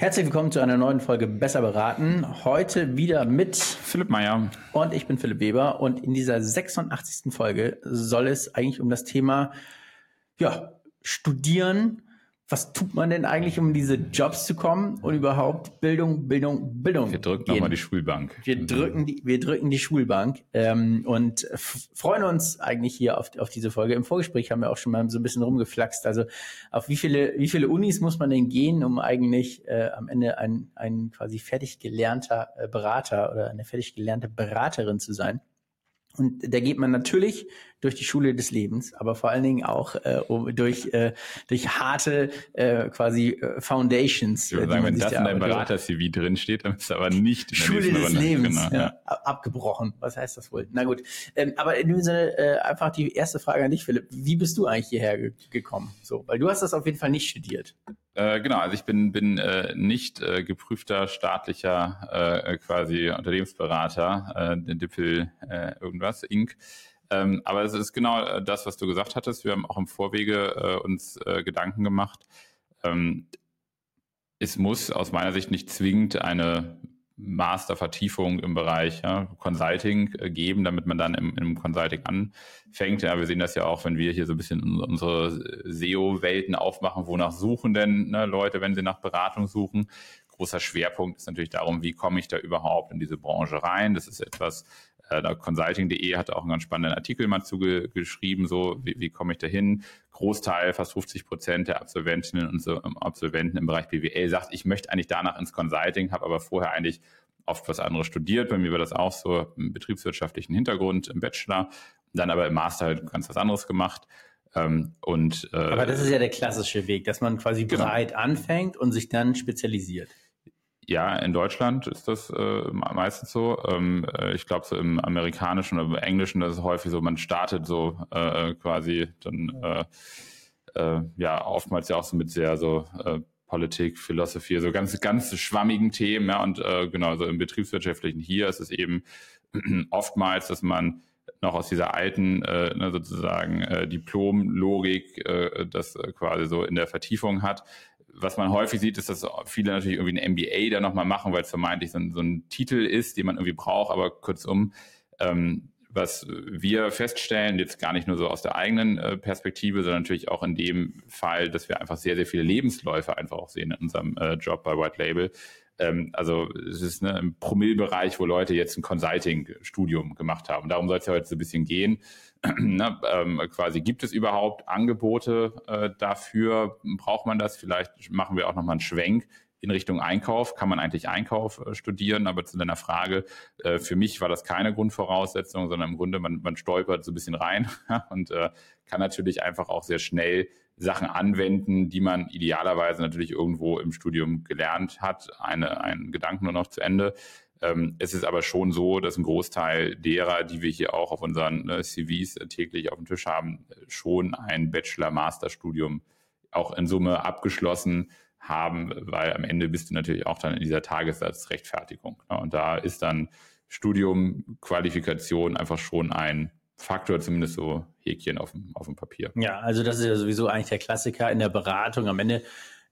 Herzlich willkommen zu einer neuen Folge Besser beraten. Heute wieder mit Philipp Meyer. Und ich bin Philipp Weber. Und in dieser 86. Folge soll es eigentlich um das Thema ja, Studieren was tut man denn eigentlich, um diese Jobs zu kommen und überhaupt Bildung, Bildung, Bildung? Wir drücken nochmal die Schulbank. Wir drücken die, wir drücken die Schulbank ähm, und freuen uns eigentlich hier auf, auf diese Folge. Im Vorgespräch haben wir auch schon mal so ein bisschen rumgeflaxt. Also auf wie viele, wie viele Unis muss man denn gehen, um eigentlich äh, am Ende ein, ein quasi fertig gelernter äh, Berater oder eine fertig gelernte Beraterin zu sein? Und da geht man natürlich durch die Schule des Lebens, aber vor allen Dingen auch äh, durch, äh, durch harte äh, quasi äh, Foundations. Ich würde sagen, wenn das in deinem Berater-CV drin steht, dann ist es aber nicht in der Schule des Runde. Lebens. Genau, ja. Ja. Abgebrochen. Was heißt das wohl? Na gut. Ähm, aber in dem Sinne äh, einfach die erste Frage an dich, Philipp. Wie bist du eigentlich hierher ge gekommen? So, weil du hast das auf jeden Fall nicht studiert. Äh, genau, also ich bin, bin äh, nicht äh, geprüfter staatlicher äh, quasi Unternehmensberater, äh, Dippel äh, irgendwas, Inc. Ähm, aber es ist genau äh, das, was du gesagt hattest. Wir haben auch im Vorwege äh, uns äh, Gedanken gemacht. Ähm, es muss aus meiner Sicht nicht zwingend eine Mastervertiefung im Bereich ja, Consulting äh, geben, damit man dann im, im Consulting anfängt. Ja, wir sehen das ja auch, wenn wir hier so ein bisschen unsere SEO-Welten aufmachen, wonach suchen denn ne, Leute, wenn sie nach Beratung suchen. Großer Schwerpunkt ist natürlich darum, wie komme ich da überhaupt in diese Branche rein. Das ist etwas, äh, Consulting.de hat auch einen ganz spannenden Artikel mal zugeschrieben, so wie, wie komme ich da hin? Großteil, fast 50 Prozent der Absolventinnen und so, ähm, Absolventen im Bereich BWL sagt, ich möchte eigentlich danach ins Consulting, habe aber vorher eigentlich oft was anderes studiert. Bei mir war das auch so im betriebswirtschaftlichen Hintergrund im Bachelor, dann aber im Master halt ganz was anderes gemacht. Ähm, und, äh, aber das ist ja der klassische Weg, dass man quasi genau. breit anfängt und sich dann spezialisiert. Ja, in Deutschland ist das äh, meistens so. Ähm, äh, ich glaube, so im amerikanischen oder im englischen, das ist häufig so, man startet so äh, quasi dann, äh, äh, ja, oftmals ja auch so mit sehr so äh, Politik, Philosophie, so ganz, ganz schwammigen Themen. Ja, und genau, so im betriebswirtschaftlichen hier ist es eben oftmals, dass man noch aus dieser alten äh, ne, sozusagen äh, Diplom-Logik äh, das äh, quasi so in der Vertiefung hat was man häufig sieht, ist, dass viele natürlich irgendwie ein MBA da nochmal machen, weil es vermeintlich so ein, so ein, Titel ist, den man irgendwie braucht, aber kurzum, ähm, was wir feststellen, jetzt gar nicht nur so aus der eigenen äh, Perspektive, sondern natürlich auch in dem Fall, dass wir einfach sehr, sehr viele Lebensläufe einfach auch sehen in unserem äh, Job bei White Label. Ähm, also es ist ne, im Promillbereich, wo Leute jetzt ein Consulting-Studium gemacht haben. Darum soll es ja heute so ein bisschen gehen. ne, ähm, quasi gibt es überhaupt Angebote äh, dafür? Braucht man das? Vielleicht machen wir auch nochmal einen Schwenk in Richtung Einkauf. Kann man eigentlich Einkauf äh, studieren? Aber zu deiner Frage, äh, für mich war das keine Grundvoraussetzung, sondern im Grunde, man, man stolpert so ein bisschen rein und äh, kann natürlich einfach auch sehr schnell Sachen anwenden, die man idealerweise natürlich irgendwo im Studium gelernt hat. Eine, einen Gedanken nur noch zu Ende. Ähm, es ist aber schon so, dass ein Großteil derer, die wir hier auch auf unseren ne, CVs täglich auf dem Tisch haben, schon ein Bachelor-Master-Studium auch in Summe abgeschlossen haben, weil am Ende bist du natürlich auch dann in dieser Tagessatzrechtfertigung. Ne? Und da ist dann Studium, Qualifikation einfach schon ein Faktor, zumindest so Häkchen auf dem, auf dem Papier. Ja, also das ist ja sowieso eigentlich der Klassiker in der Beratung. Am Ende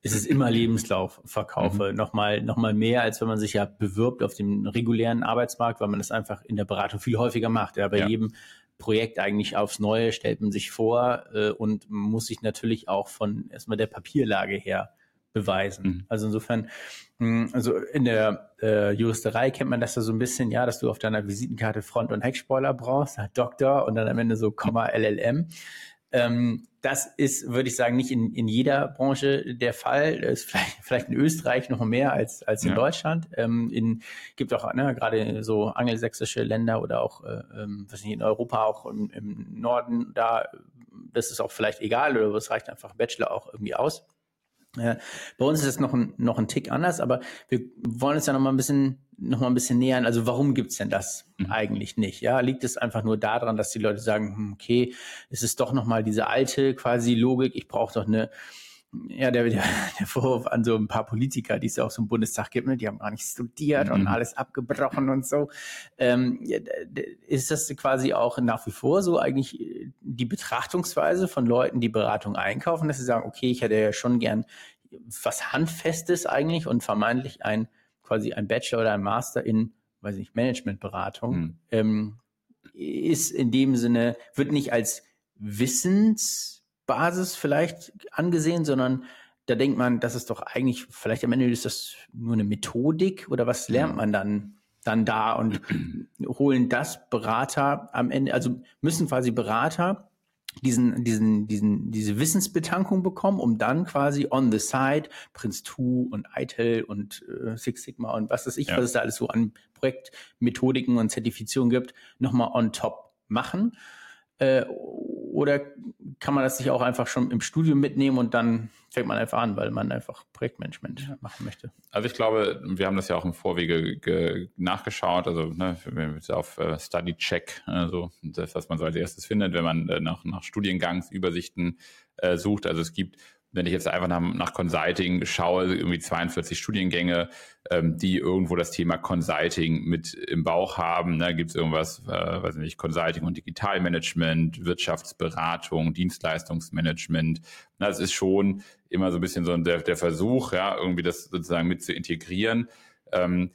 ist es immer Lebenslaufverkaufe. Mhm. Nochmal, nochmal mehr, als wenn man sich ja bewirbt auf dem regulären Arbeitsmarkt, weil man das einfach in der Beratung viel häufiger macht. Ja, bei ja. jedem Projekt eigentlich aufs Neue stellt man sich vor äh, und muss sich natürlich auch von erstmal der Papierlage her beweisen. Mhm. Also insofern, mh, hm, also in der äh, Juristerei kennt man das ja so ein bisschen, ja, dass du auf deiner Visitenkarte Front- und Heckspoiler brauchst, Doktor und dann am Ende so Komma LLM. Ähm, das ist, würde ich sagen, nicht in, in jeder Branche der Fall. Das ist vielleicht, vielleicht in Österreich noch mehr als, als in ja. Deutschland. Ähm, in, gibt auch ne, gerade so angelsächsische Länder oder auch, äh, ähm, was nicht, in Europa, auch im, im Norden, da, das ist auch vielleicht egal oder es reicht einfach Bachelor auch irgendwie aus. Bei uns ist es noch ein, noch ein Tick anders, aber wir wollen uns ja noch mal ein bisschen, noch mal ein bisschen nähern. Also warum gibt's denn das mhm. eigentlich nicht? Ja, liegt es einfach nur daran, dass die Leute sagen, hm, okay, es ist doch noch mal diese alte quasi Logik. Ich brauche doch eine ja, der, der, der Vorwurf an so ein paar Politiker, die es ja auch so im Bundestag gibt, ne, die haben gar nicht studiert mhm. und alles abgebrochen und so. Ähm, ist das quasi auch nach wie vor so eigentlich äh, die Betrachtungsweise von Leuten, die Beratung einkaufen, dass sie sagen, okay, ich hätte ja schon gern was Handfestes eigentlich und vermeintlich ein quasi ein Bachelor oder ein Master in, weiß ich, Managementberatung, hm. ähm, ist in dem Sinne, wird nicht als Wissensbasis vielleicht angesehen, sondern da denkt man, das ist doch eigentlich, vielleicht am Ende ist das nur eine Methodik oder was lernt man dann, dann da und holen das Berater am Ende, also müssen quasi Berater diesen, diesen, diesen, diese Wissensbetankung bekommen, um dann quasi on the side Prince 2 und ITIL und äh, Six Sigma und was weiß ich, ja. was es da alles so an Projektmethodiken und Zertifizierung gibt, nochmal on top machen. Äh, oder kann man das sich auch einfach schon im Studium mitnehmen und dann fängt man einfach an, weil man einfach Projektmanagement machen möchte? Also ich glaube, wir haben das ja auch im Vorwege nachgeschaut, also ne, auf äh, Study Check, also das, was man so als erstes findet, wenn man äh, nach, nach Studiengangsübersichten äh, sucht. Also es gibt wenn ich jetzt einfach nach, nach Consulting schaue, irgendwie 42 Studiengänge, ähm, die irgendwo das Thema Consulting mit im Bauch haben. Ne? Gibt es irgendwas, äh, weiß nicht, Consulting und Digitalmanagement, Wirtschaftsberatung, Dienstleistungsmanagement. Na, das ist schon immer so ein bisschen so der, der Versuch, ja, irgendwie das sozusagen mit zu integrieren. Ähm,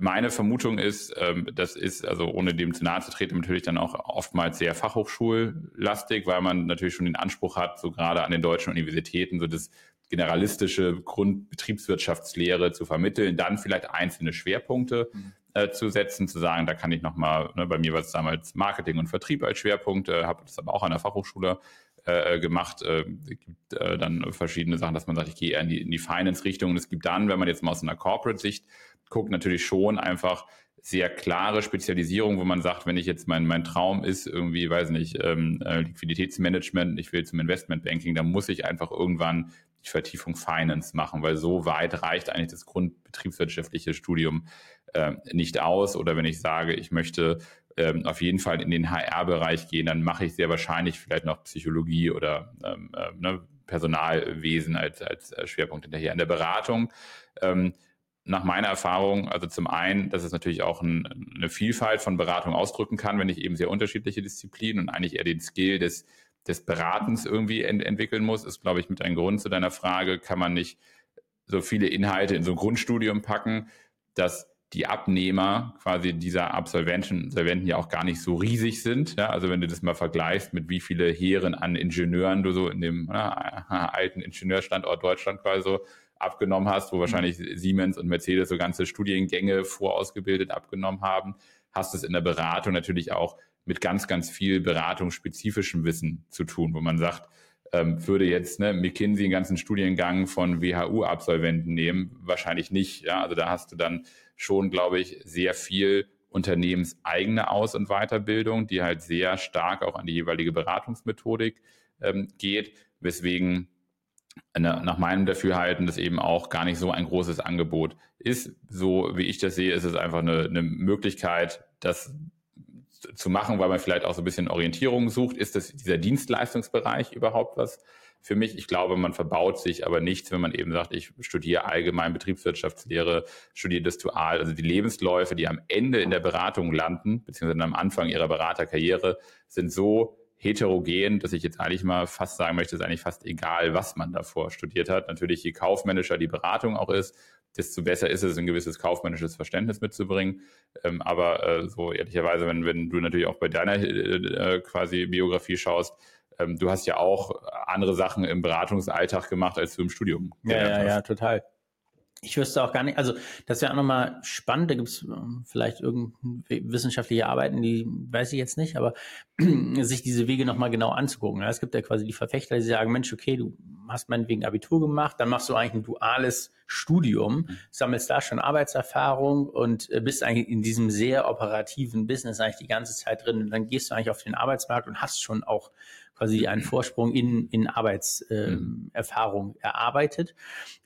meine Vermutung ist, ähm, das ist, also ohne dem zu nahe zu treten, natürlich dann auch oftmals sehr fachhochschullastig, weil man natürlich schon den Anspruch hat, so gerade an den deutschen Universitäten, so das generalistische Grundbetriebswirtschaftslehre zu vermitteln, dann vielleicht einzelne Schwerpunkte mhm. äh, zu setzen, zu sagen, da kann ich nochmal, ne, bei mir war es damals Marketing und Vertrieb als Schwerpunkt, äh, habe das aber auch an der Fachhochschule äh, äh gemacht. Äh, gibt äh, dann verschiedene Sachen, dass man sagt, ich gehe eher in die, in die Finance-Richtung. Und es gibt dann, wenn man jetzt mal aus einer Corporate-Sicht guckt, natürlich schon einfach sehr klare Spezialisierung, wo man sagt, wenn ich jetzt mein, mein Traum ist, irgendwie, weiß nicht, ähm, äh, Liquiditätsmanagement, ich will zum Investmentbanking, dann muss ich einfach irgendwann die Vertiefung Finance machen, weil so weit reicht eigentlich das grundbetriebswirtschaftliche Studium äh, nicht aus. Oder wenn ich sage, ich möchte ähm, auf jeden Fall in den HR-Bereich gehen, dann mache ich sehr wahrscheinlich vielleicht noch Psychologie oder ähm, äh, ne, Personalwesen als, als äh, Schwerpunkt hinterher. In der Beratung ähm, nach meiner Erfahrung, also zum einen, dass es natürlich auch ein, eine Vielfalt von Beratung ausdrücken kann, wenn ich eben sehr unterschiedliche Disziplinen und eigentlich eher den Skill des, des Beratens irgendwie ent entwickeln muss, ist, glaube ich, mit ein Grund zu deiner Frage, kann man nicht so viele Inhalte in so ein Grundstudium packen, dass die Abnehmer quasi dieser Absolventen, Absolventen ja auch gar nicht so riesig sind. Ja? Also wenn du das mal vergleichst mit wie viele Heeren an Ingenieuren du so in dem na, alten Ingenieurstandort Deutschland quasi so abgenommen hast, wo mhm. wahrscheinlich Siemens und Mercedes so ganze Studiengänge vorausgebildet abgenommen haben, hast es in der Beratung natürlich auch mit ganz, ganz viel beratungsspezifischem Wissen zu tun, wo man sagt, ähm, würde jetzt ne, McKinsey einen ganzen Studiengang von WHU-Absolventen nehmen? Wahrscheinlich nicht. Ja? Also da hast du dann schon, glaube ich, sehr viel unternehmenseigene Aus- und Weiterbildung, die halt sehr stark auch an die jeweilige Beratungsmethodik ähm, geht, weswegen nach meinem Dafürhalten das eben auch gar nicht so ein großes Angebot ist. So wie ich das sehe, ist es einfach eine, eine Möglichkeit, das zu machen, weil man vielleicht auch so ein bisschen Orientierung sucht. Ist das dieser Dienstleistungsbereich überhaupt was für mich? Ich glaube, man verbaut sich aber nichts, wenn man eben sagt, ich studiere allgemein Betriebswirtschaftslehre, studiere das Dual. Also die Lebensläufe, die am Ende in der Beratung landen, beziehungsweise am Anfang ihrer Beraterkarriere, sind so heterogen, dass ich jetzt eigentlich mal fast sagen möchte, ist eigentlich fast egal, was man davor studiert hat. Natürlich, je kaufmännischer die Beratung auch ist, desto besser ist es, ein gewisses kaufmännisches Verständnis mitzubringen. Ähm, aber äh, so ehrlicherweise, wenn, wenn du natürlich auch bei deiner äh, äh quasi Biografie schaust, ähm, du hast ja auch andere Sachen im Beratungsalltag gemacht, als du im Studium. Ja, ja, hast. ja, total. Ich wüsste auch gar nicht, also das wäre auch nochmal spannend, da gibt es ähm, vielleicht irgendwelche wissenschaftliche Arbeiten, die weiß ich jetzt nicht, aber sich diese Wege nochmal genau anzugucken. Es gibt ja quasi die Verfechter, die sagen, Mensch, okay, du hast meinetwegen Abitur gemacht, dann machst du eigentlich ein duales Studium, mhm. sammelst da schon Arbeitserfahrung und äh, bist eigentlich in diesem sehr operativen Business eigentlich die ganze Zeit drin und dann gehst du eigentlich auf den Arbeitsmarkt und hast schon auch quasi einen Vorsprung in, in Arbeitserfahrung ähm, mhm. erarbeitet,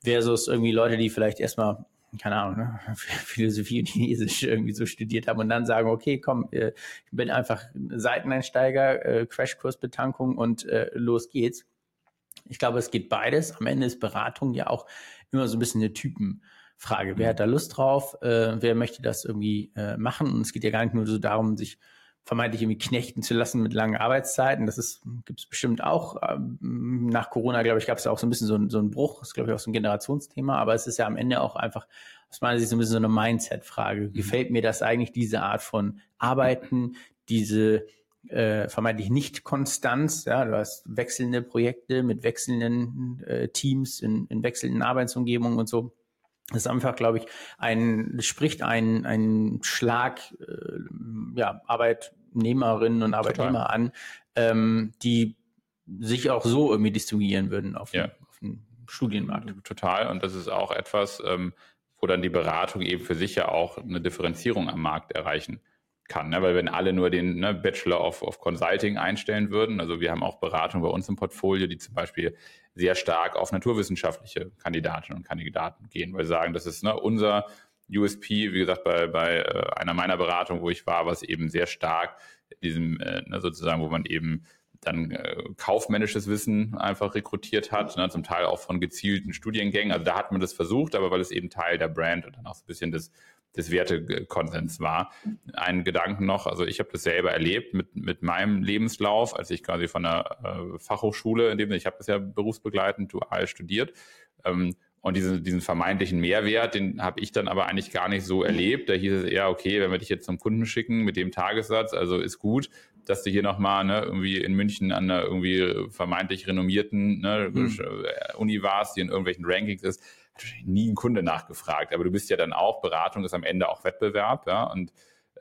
versus irgendwie Leute, die vielleicht erstmal keine Ahnung, ne, Philosophie und Chinesisch irgendwie so studiert haben und dann sagen, okay, komm, äh, ich bin einfach Seiteneinsteiger, äh, Crashkursbetankung und äh, los geht's. Ich glaube, es geht beides. Am Ende ist Beratung ja auch immer so ein bisschen eine Typenfrage. Wer hat da Lust drauf? Äh, wer möchte das irgendwie äh, machen? Und es geht ja gar nicht nur so darum, sich vermeintlich irgendwie knechten zu lassen mit langen Arbeitszeiten. Das ist gibt es bestimmt auch. Ähm, nach Corona, glaube ich, gab es auch so ein bisschen so, so einen Bruch. Das ist, glaube ich, auch so ein Generationsthema. Aber es ist ja am Ende auch einfach aus meiner Sicht so ein bisschen so eine Mindset-Frage. Mhm. Gefällt mir das eigentlich, diese Art von Arbeiten, diese äh, vermeintlich nicht Konstanz. Ja, du hast wechselnde Projekte mit wechselnden äh, Teams in, in wechselnden Arbeitsumgebungen und so. Das ist einfach, glaube ich, ein, spricht ein, ein Schlag, äh, ja, Arbeitnehmerinnen und Arbeitnehmer Total. an, ähm, die sich auch so irgendwie distinguieren würden auf, ja. auf dem Studienmarkt. Total. Und das ist auch etwas, ähm, wo dann die Beratung eben für sich ja auch eine Differenzierung am Markt erreichen kann. Ne? Weil wenn alle nur den ne, Bachelor of, of Consulting einstellen würden, also wir haben auch Beratung bei uns im Portfolio, die zum Beispiel sehr stark auf naturwissenschaftliche Kandidatinnen und Kandidaten gehen, weil sie sagen, das ist ne, unser USP, wie gesagt, bei, bei äh, einer meiner Beratungen, wo ich war, was eben sehr stark diesem, äh, ne, sozusagen, wo man eben dann äh, kaufmännisches Wissen einfach rekrutiert hat, ne, zum Teil auch von gezielten Studiengängen. Also da hat man das versucht, aber weil es eben Teil der Brand und dann auch so ein bisschen des des Wertekonsens war. Ein Gedanken noch, also ich habe das selber erlebt mit, mit meinem Lebenslauf, als ich quasi von der äh, Fachhochschule, in dem ich habe das ja berufsbegleitend dual studiert, ähm, und diesen, diesen vermeintlichen Mehrwert, den habe ich dann aber eigentlich gar nicht so erlebt. Da hieß es eher, okay, wenn wir dich jetzt zum Kunden schicken mit dem Tagessatz, also ist gut, dass du hier nochmal ne, irgendwie in München an einer irgendwie vermeintlich renommierten ne, mhm. Uni warst, die in irgendwelchen Rankings ist nie ein Kunde nachgefragt. Aber du bist ja dann auch, Beratung ist am Ende auch Wettbewerb, ja, und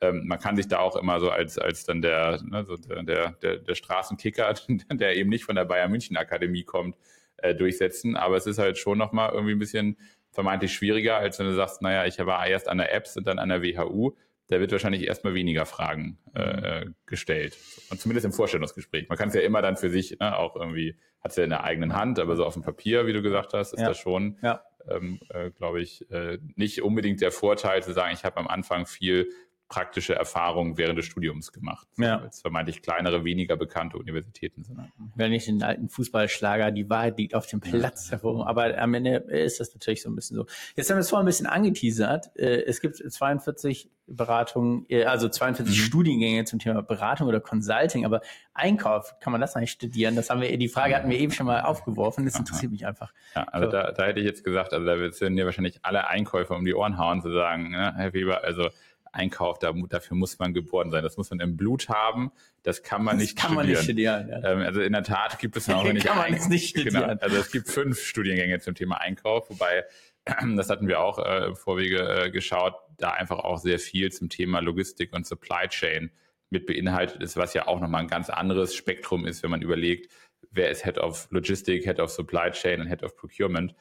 ähm, man kann sich da auch immer so als, als dann der, ne, so der, der, der Straßenkicker, der eben nicht von der Bayern München Akademie kommt, äh, durchsetzen. Aber es ist halt schon nochmal irgendwie ein bisschen vermeintlich schwieriger, als wenn du sagst, naja, ich war erst an der Apps und dann an der WHU. Da wird wahrscheinlich erstmal weniger Fragen äh, gestellt. Und zumindest im Vorstellungsgespräch. Man kann es ja immer dann für sich ne, auch irgendwie, hat es ja in der eigenen Hand, aber so auf dem Papier, wie du gesagt hast, ist ja. das schon ja ähm, äh, glaube ich, äh, nicht unbedingt der Vorteil zu sagen, ich habe am Anfang viel praktische Erfahrungen während des Studiums gemacht. Ja. Weil es vermeintlich kleinere, weniger bekannte Universitäten sind. Wenn nicht den alten Fußballschlager, die Wahrheit liegt auf dem Platz hervor. Aber am Ende ist das natürlich so ein bisschen so. Jetzt haben wir es vorhin ein bisschen angeteasert. Äh, es gibt 42 Beratungen, äh, also 42 mhm. Studiengänge zum Thema Beratung oder Consulting, aber Einkauf, kann man das eigentlich studieren? Das haben wir, die Frage hatten wir eben schon mal aufgeworfen. Das interessiert Aha. mich einfach. Ja, also so. da, da hätte ich jetzt gesagt, also da würden dir wahrscheinlich alle Einkäufer um die Ohren hauen, zu sagen, ne, Herr Weber, also Einkauf, da, dafür muss man geboren sein. Das muss man im Blut haben. Das kann man das nicht kann studieren. Man nicht studieren ja. ähm, also in der Tat gibt es auch, wenn ich kann man jetzt nicht genau, studieren. Genau, also es gibt fünf Studiengänge zum Thema Einkauf, wobei das hatten wir auch äh, im Vorwege äh, geschaut, da einfach auch sehr viel zum Thema Logistik und Supply Chain mit beinhaltet ist, was ja auch nochmal ein ganz anderes Spektrum ist, wenn man überlegt, wer ist Head of Logistik, Head of Supply Chain und Head of Procurement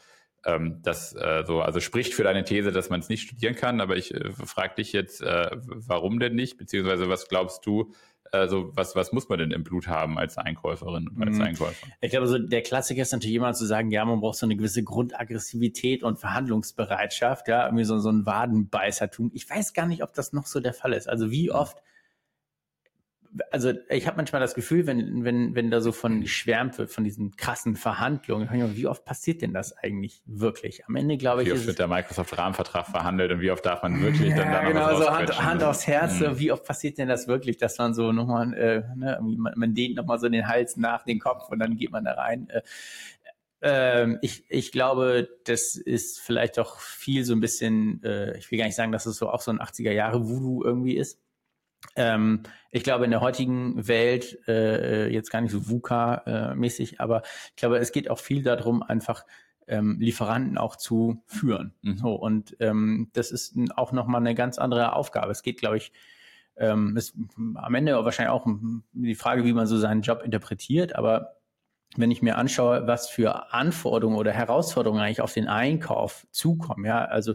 ähm, das äh, so, also spricht für deine These, dass man es nicht studieren kann, aber ich äh, frage dich jetzt, äh, warum denn nicht, beziehungsweise was glaubst du, also was, was muss man denn im Blut haben als Einkäuferin und als mhm. Einkäufer? Ich glaube, so der Klassiker ist natürlich jemand zu sagen, ja, man braucht so eine gewisse Grundaggressivität und Verhandlungsbereitschaft, ja, irgendwie so, so ein Wadenbeißertum. Ich weiß gar nicht, ob das noch so der Fall ist. Also wie oft also ich habe manchmal das Gefühl, wenn, wenn, wenn da so von geschwärmt wird, von diesen krassen Verhandlungen, wie oft passiert denn das eigentlich wirklich? Am Ende glaube ich. Wie oft wird der Microsoft-Rahmenvertrag verhandelt und wie oft darf man wirklich ja, dann da Genau, so Hand, Hand aufs Herz, mhm. wie oft passiert denn das wirklich, dass man so nochmal, äh, ne, man, man dehnt nochmal so den Hals nach den Kopf und dann geht man da rein. Äh, ähm, ich, ich glaube, das ist vielleicht auch viel so ein bisschen, äh, ich will gar nicht sagen, dass es so auch so ein 80er Jahre Voodoo irgendwie ist. Ähm, ich glaube, in der heutigen Welt, äh, jetzt gar nicht so VUCA-mäßig, aber ich glaube, es geht auch viel darum, einfach ähm, Lieferanten auch zu führen. Mhm. So, und ähm, das ist auch nochmal eine ganz andere Aufgabe. Es geht, glaube ich, ähm, ist am Ende wahrscheinlich auch die Frage, wie man so seinen Job interpretiert, aber wenn ich mir anschaue, was für Anforderungen oder Herausforderungen eigentlich auf den Einkauf zukommen, ja, also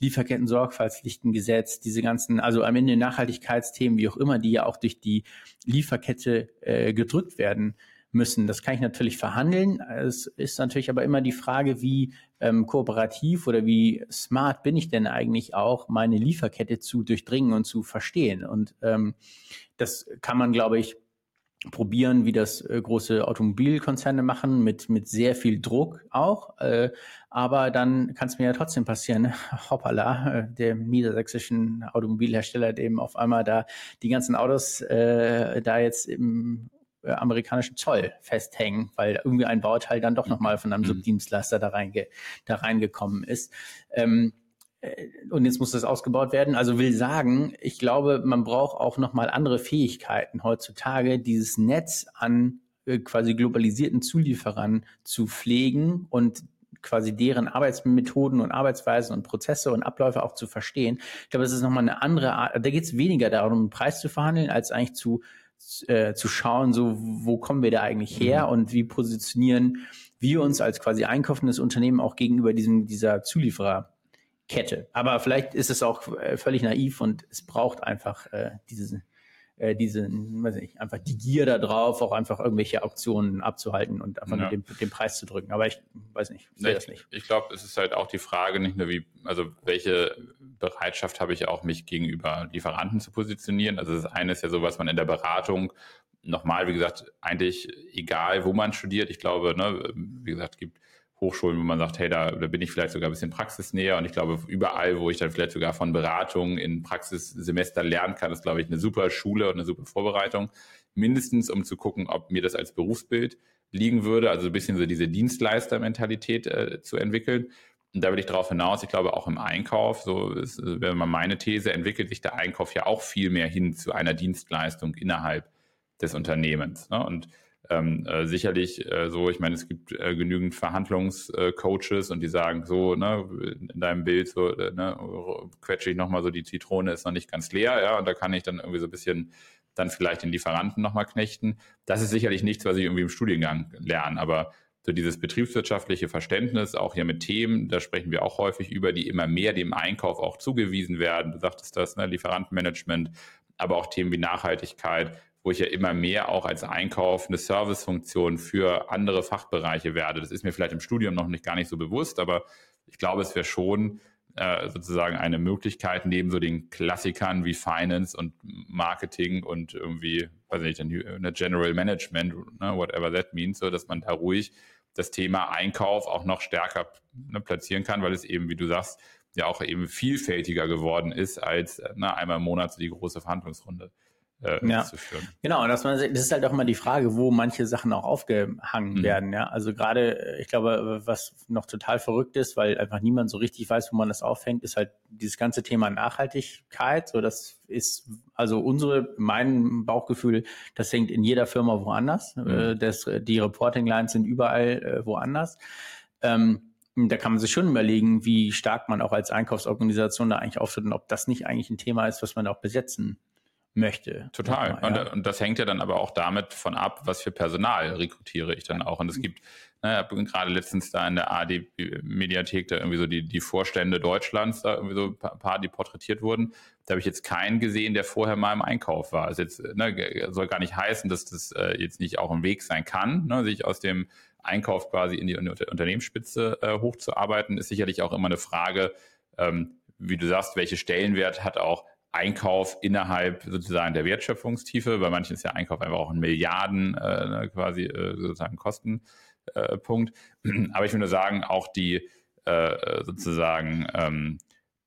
Lieferketten-Sorgfaltspflichtengesetz, diese ganzen, also am Ende Nachhaltigkeitsthemen, wie auch immer, die ja auch durch die Lieferkette äh, gedrückt werden müssen. Das kann ich natürlich verhandeln. Es ist natürlich aber immer die Frage, wie ähm, kooperativ oder wie smart bin ich denn eigentlich auch, meine Lieferkette zu durchdringen und zu verstehen. Und ähm, das kann man, glaube ich, probieren, wie das äh, große Automobilkonzerne machen, mit, mit sehr viel Druck auch. Äh, aber dann kann es mir ja trotzdem passieren, ne? hoppala, äh, der niedersächsischen Automobilhersteller, dem auf einmal da die ganzen Autos äh, da jetzt im äh, amerikanischen Zoll festhängen, weil irgendwie ein Bauteil dann doch nochmal von einem mhm. Subdienstleister da, reinge da reingekommen ist. Ähm, äh, und jetzt muss das ausgebaut werden. Also will sagen, ich glaube, man braucht auch nochmal andere Fähigkeiten heutzutage, dieses Netz an äh, quasi globalisierten Zulieferern zu pflegen und quasi deren Arbeitsmethoden und Arbeitsweisen und Prozesse und Abläufe auch zu verstehen. Ich glaube, es ist nochmal eine andere Art, da geht es weniger darum, einen Preis zu verhandeln, als eigentlich zu, äh, zu schauen, so wo kommen wir da eigentlich her mhm. und wie positionieren wir uns als quasi einkaufendes Unternehmen auch gegenüber diesem, dieser Zulieferer Kette. Aber vielleicht ist es auch äh, völlig naiv und es braucht einfach äh, diese, äh, diese, weiß nicht, einfach die Gier da drauf, auch einfach irgendwelche Auktionen abzuhalten und einfach ja. den, den, Preis zu drücken. Aber ich weiß nicht, ich sehe das nicht. Ich glaube, es ist halt auch die Frage, nicht nur wie, also welche Bereitschaft habe ich auch, mich gegenüber Lieferanten zu positionieren. Also das eine ist ja so, was man in der Beratung nochmal, wie gesagt, eigentlich egal, wo man studiert. Ich glaube, ne, wie gesagt, gibt Hochschulen, wo man sagt, hey, da, da bin ich vielleicht sogar ein bisschen praxisnäher und ich glaube, überall, wo ich dann vielleicht sogar von Beratungen in Praxissemester lernen kann, ist, glaube ich, eine super Schule und eine super Vorbereitung. Mindestens, um zu gucken, ob mir das als Berufsbild liegen würde, also ein bisschen so diese Dienstleistermentalität äh, zu entwickeln. Und da will ich darauf hinaus, ich glaube auch im Einkauf, so ist, wäre mal meine These, entwickelt sich der Einkauf ja auch viel mehr hin zu einer Dienstleistung innerhalb des Unternehmens. Ne? Und ähm, äh, sicherlich äh, so, ich meine, es gibt äh, genügend Verhandlungscoaches und die sagen so, ne, in deinem Bild so, äh, ne, quetsche ich nochmal so, die Zitrone ist noch nicht ganz leer, ja, und da kann ich dann irgendwie so ein bisschen dann vielleicht den Lieferanten nochmal knechten. Das ist sicherlich nichts, was ich irgendwie im Studiengang lerne, aber so dieses betriebswirtschaftliche Verständnis, auch hier mit Themen, da sprechen wir auch häufig über, die immer mehr dem Einkauf auch zugewiesen werden. Du sagtest das, ne, Lieferantenmanagement, aber auch Themen wie Nachhaltigkeit, wo ich ja immer mehr auch als Einkauf eine Servicefunktion für andere Fachbereiche werde. Das ist mir vielleicht im Studium noch nicht gar nicht so bewusst, aber ich glaube, es wäre schon äh, sozusagen eine Möglichkeit, neben so den Klassikern wie Finance und Marketing und irgendwie, weiß nicht, eine General Management, ne, whatever that means, so dass man da ruhig das Thema Einkauf auch noch stärker ne, platzieren kann, weil es eben, wie du sagst, ja auch eben vielfältiger geworden ist als ne, einmal im Monat so die große Verhandlungsrunde äh, ja. Genau, und dass man, das ist halt auch immer die Frage, wo manche Sachen auch aufgehangen mhm. werden. Ja, also gerade, ich glaube, was noch total verrückt ist, weil einfach niemand so richtig weiß, wo man das aufhängt, ist halt dieses ganze Thema Nachhaltigkeit. So, das ist also unsere, mein Bauchgefühl, das hängt in jeder Firma woanders. Mhm. Äh, das, die Reporting Lines sind überall äh, woanders. Ähm, da kann man sich schon überlegen, wie stark man auch als Einkaufsorganisation da eigentlich auftritt und ob das nicht eigentlich ein Thema ist, was man auch besetzen möchte. Total. Mal, ja. und, und, das hängt ja dann aber auch damit von ab, was für Personal rekrutiere ich dann auch. Und es gibt, naja, ne, gerade letztens da in der AD-Mediathek da irgendwie so die, die Vorstände Deutschlands, da irgendwie so ein paar, die porträtiert wurden. Da habe ich jetzt keinen gesehen, der vorher mal im Einkauf war. Also jetzt ne, soll gar nicht heißen, dass das äh, jetzt nicht auch ein Weg sein kann, ne, sich aus dem Einkauf quasi in die Unternehmensspitze äh, hochzuarbeiten, ist sicherlich auch immer eine Frage, ähm, wie du sagst, welche Stellenwert hat auch Einkauf innerhalb sozusagen der Wertschöpfungstiefe. Bei manchen ist ja Einkauf einfach auch ein Milliarden äh, ne, quasi äh, sozusagen Kostenpunkt. Äh, Aber ich würde sagen, auch die äh, sozusagen ähm,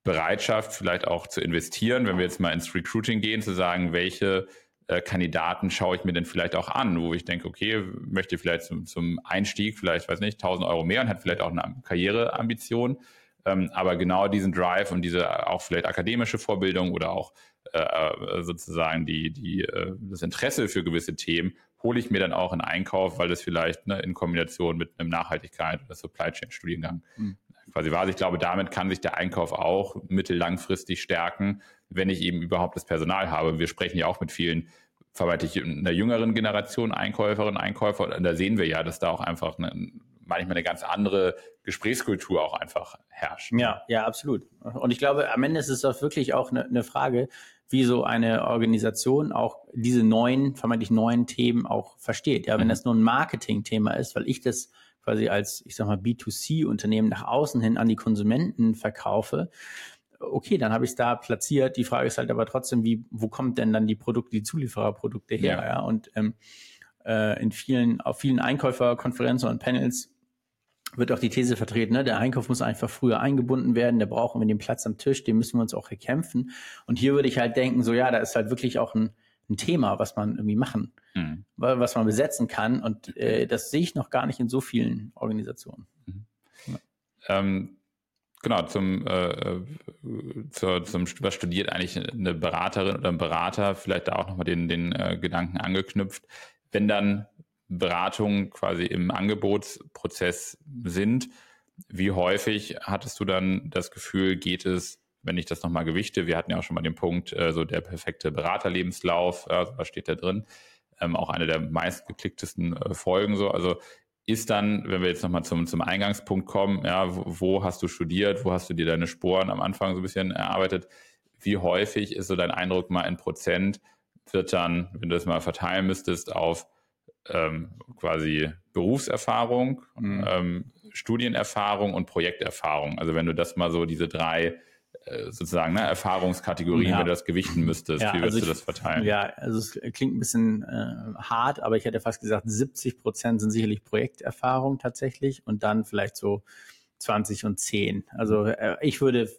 Bereitschaft, vielleicht auch zu investieren, wenn wir jetzt mal ins Recruiting gehen, zu sagen, welche äh, Kandidaten schaue ich mir denn vielleicht auch an, wo ich denke, okay, möchte vielleicht zum, zum Einstieg vielleicht, weiß nicht, 1000 Euro mehr und hat vielleicht auch eine Karriereambition ähm, aber genau diesen Drive und diese auch vielleicht akademische Vorbildung oder auch äh, äh, sozusagen die, die, äh, das Interesse für gewisse Themen hole ich mir dann auch in Einkauf, weil das vielleicht ne, in Kombination mit einem Nachhaltigkeit oder Supply Chain Studiengang mhm. quasi war. Also ich glaube, damit kann sich der Einkauf auch mittellangfristig stärken, wenn ich eben überhaupt das Personal habe. Wir sprechen ja auch mit vielen vermeintlich einer jüngeren Generation Einkäuferinnen, Einkäufer. Und da sehen wir ja, dass da auch einfach eine, manchmal eine ganz andere Gesprächskultur auch einfach herrscht. Ja, ja, absolut. Und ich glaube, am Ende ist es doch wirklich auch eine, eine Frage, wie so eine Organisation auch diese neuen, vermeintlich neuen Themen auch versteht. Ja, wenn mhm. das nur ein Marketing-Thema ist, weil ich das quasi als, ich sag mal, B2C-Unternehmen nach außen hin an die Konsumenten verkaufe, okay, dann habe ich es da platziert. Die Frage ist halt aber trotzdem, wie, wo kommt denn dann die Produkte, die Zuliefererprodukte her? Ja. ja? Und ähm, äh, in vielen, auf vielen Einkäuferkonferenzen und Panels wird auch die These vertreten, ne? der Einkauf muss einfach früher eingebunden werden, der brauchen wir den Platz am Tisch, den müssen wir uns auch erkämpfen. Und hier würde ich halt denken, so ja, da ist halt wirklich auch ein, ein Thema, was man irgendwie machen, mhm. was man besetzen kann. Und äh, das sehe ich noch gar nicht in so vielen Organisationen. Mhm. Ja. Ähm, genau, zum, äh, zur, zum was studiert eigentlich eine Beraterin oder ein Berater, vielleicht da auch nochmal den, den äh, Gedanken angeknüpft, wenn dann Beratungen quasi im Angebotsprozess sind, wie häufig hattest du dann das Gefühl, geht es, wenn ich das nochmal gewichte, wir hatten ja auch schon mal den Punkt, äh, so der perfekte Beraterlebenslauf, äh, was steht da drin? Ähm, auch eine der meistgeklicktesten äh, Folgen so. Also ist dann, wenn wir jetzt nochmal zum, zum Eingangspunkt kommen, ja, wo, wo, hast du studiert, wo hast du dir deine Sporen am Anfang so ein bisschen erarbeitet? Wie häufig ist so dein Eindruck mal in Prozent, wird dann, wenn du das mal verteilen müsstest, auf ähm, quasi Berufserfahrung, mhm. ähm, Studienerfahrung und Projekterfahrung. Also wenn du das mal so diese drei äh, sozusagen ne, Erfahrungskategorien, ja. wenn du das gewichten müsstest, ja, wie würdest also du das verteilen? Ja, also es klingt ein bisschen äh, hart, aber ich hätte fast gesagt, 70 Prozent sind sicherlich Projekterfahrung tatsächlich und dann vielleicht so 20 und 10. Also äh, ich würde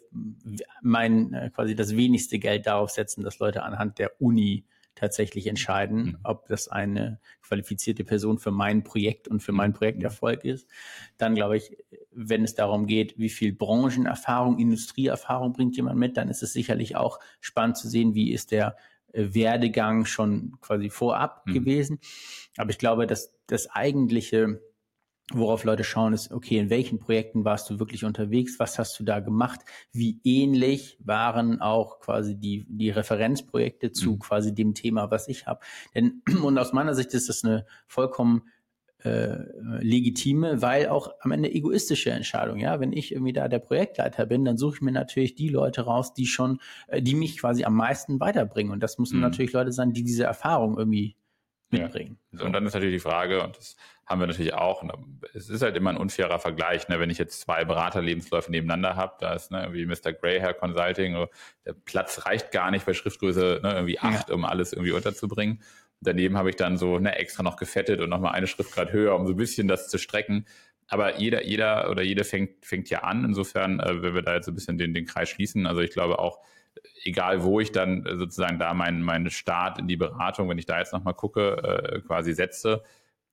mein äh, quasi das wenigste Geld darauf setzen, dass Leute anhand der Uni tatsächlich entscheiden, mhm. ob das eine qualifizierte Person für mein Projekt und für meinen mhm. Projekterfolg ist. Dann glaube ich, wenn es darum geht, wie viel Branchenerfahrung, Industrieerfahrung bringt jemand mit, dann ist es sicherlich auch spannend zu sehen, wie ist der äh, Werdegang schon quasi vorab mhm. gewesen. Aber ich glaube, dass das eigentliche worauf Leute schauen, ist, okay, in welchen Projekten warst du wirklich unterwegs? Was hast du da gemacht? Wie ähnlich waren auch quasi die, die Referenzprojekte zu mhm. quasi dem Thema, was ich habe? Denn, und aus meiner Sicht ist das eine vollkommen äh, legitime, weil auch am Ende egoistische Entscheidung. Ja, wenn ich irgendwie da der Projektleiter bin, dann suche ich mir natürlich die Leute raus, die schon, äh, die mich quasi am meisten weiterbringen. Und das müssen mhm. natürlich Leute sein, die diese Erfahrung irgendwie mitbringen. Ja. Und dann ist natürlich die Frage, und das haben wir natürlich auch, es ist halt immer ein unfairer Vergleich, ne? wenn ich jetzt zwei Beraterlebensläufe nebeneinander habe, da ist ne, irgendwie Mr. Greyhair Consulting, der Platz reicht gar nicht bei Schriftgröße ne, irgendwie acht, ja. um alles irgendwie unterzubringen. Daneben habe ich dann so ne, extra noch gefettet und nochmal eine Schriftgrad höher, um so ein bisschen das zu strecken. Aber jeder, jeder oder jede fängt, fängt ja an. Insofern, äh, wenn wir da jetzt so ein bisschen den, den Kreis schließen, also ich glaube auch, egal wo ich dann sozusagen da meinen mein Start in die Beratung, wenn ich da jetzt nochmal gucke, äh, quasi setze,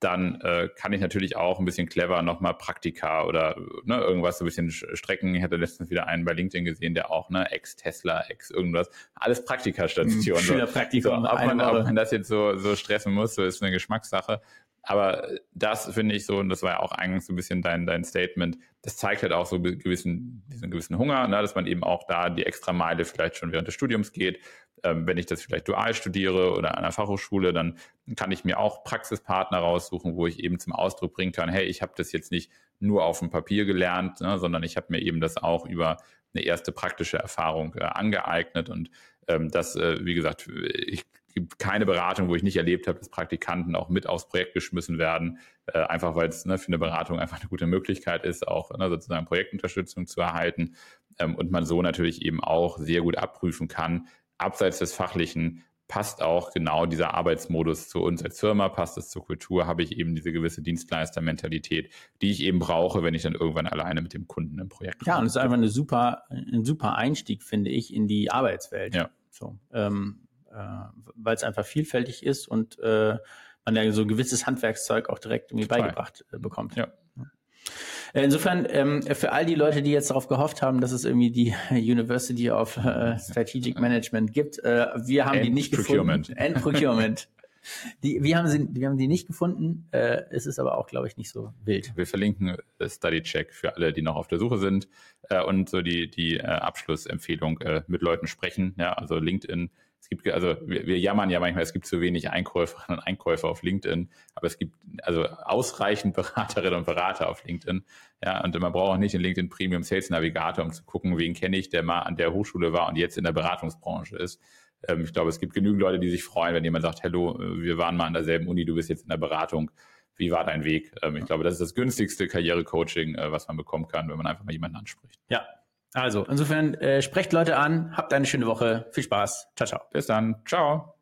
dann äh, kann ich natürlich auch ein bisschen clever nochmal Praktika oder ne, irgendwas so ein bisschen strecken. Ich hatte letztens wieder einen bei LinkedIn gesehen, der auch, ne, Ex-Tesla, Ex irgendwas, alles Praktikastation. Schülerpraktikum. So, ob, man, ob man das jetzt so, so stressen muss, so ist eine Geschmackssache. Aber das finde ich so, und das war ja auch eigentlich so ein bisschen dein, dein Statement, das zeigt halt auch so gewissen, diesen gewissen Hunger, ne, dass man eben auch da die extra Meile vielleicht schon während des Studiums geht. Ähm, wenn ich das vielleicht dual studiere oder an einer Fachhochschule, dann kann ich mir auch Praxispartner raussuchen, wo ich eben zum Ausdruck bringen kann, hey, ich habe das jetzt nicht nur auf dem Papier gelernt, ne, sondern ich habe mir eben das auch über eine erste praktische Erfahrung äh, angeeignet. Und ähm, das, äh, wie gesagt, ich gibt keine Beratung, wo ich nicht erlebt habe, dass Praktikanten auch mit aufs Projekt geschmissen werden, äh, einfach weil es ne, für eine Beratung einfach eine gute Möglichkeit ist, auch ne, sozusagen Projektunterstützung zu erhalten ähm, und man so natürlich eben auch sehr gut abprüfen kann, abseits des Fachlichen, passt auch genau dieser Arbeitsmodus zu uns als Firma, passt es zur Kultur, habe ich eben diese gewisse Dienstleistermentalität, die ich eben brauche, wenn ich dann irgendwann alleine mit dem Kunden im Projekt bin. Ja, und es ist einfach eine super, ein super Einstieg, finde ich, in die Arbeitswelt. Ja. So, ähm, äh, weil es einfach vielfältig ist und äh, man ja so ein gewisses Handwerkszeug auch direkt irgendwie Total. beigebracht äh, bekommt. Ja. Insofern, ähm, für all die Leute, die jetzt darauf gehofft haben, dass es irgendwie die University of äh, Strategic Management gibt, äh, wir haben End die nicht Procurement. gefunden. End Procurement. Die, wir, haben sie, wir haben die nicht gefunden. Äh, es ist aber auch, glaube ich, nicht so wild. Wir verlinken Study Check für alle, die noch auf der Suche sind äh, und so die, die äh, Abschlussempfehlung äh, mit Leuten sprechen. Ja, also LinkedIn es gibt, also wir, wir jammern ja manchmal, es gibt zu wenig Einkäuferinnen und Einkäufer auf LinkedIn, aber es gibt also ausreichend Beraterinnen und Berater auf LinkedIn. Ja, und man braucht auch nicht den LinkedIn Premium Sales Navigator, um zu gucken, wen kenne ich, der mal an der Hochschule war und jetzt in der Beratungsbranche ist. Ähm, ich glaube, es gibt genügend Leute, die sich freuen, wenn jemand sagt, hallo, wir waren mal an derselben Uni, du bist jetzt in der Beratung. Wie war dein Weg? Ähm, ich glaube, das ist das günstigste Karrierecoaching, äh, was man bekommen kann, wenn man einfach mal jemanden anspricht. Ja, Also, insofern, äh, sprecht Leute an, habt eine schöne Woche. Viel Spaß. Ciao, ciao. Bis dann. Ciao.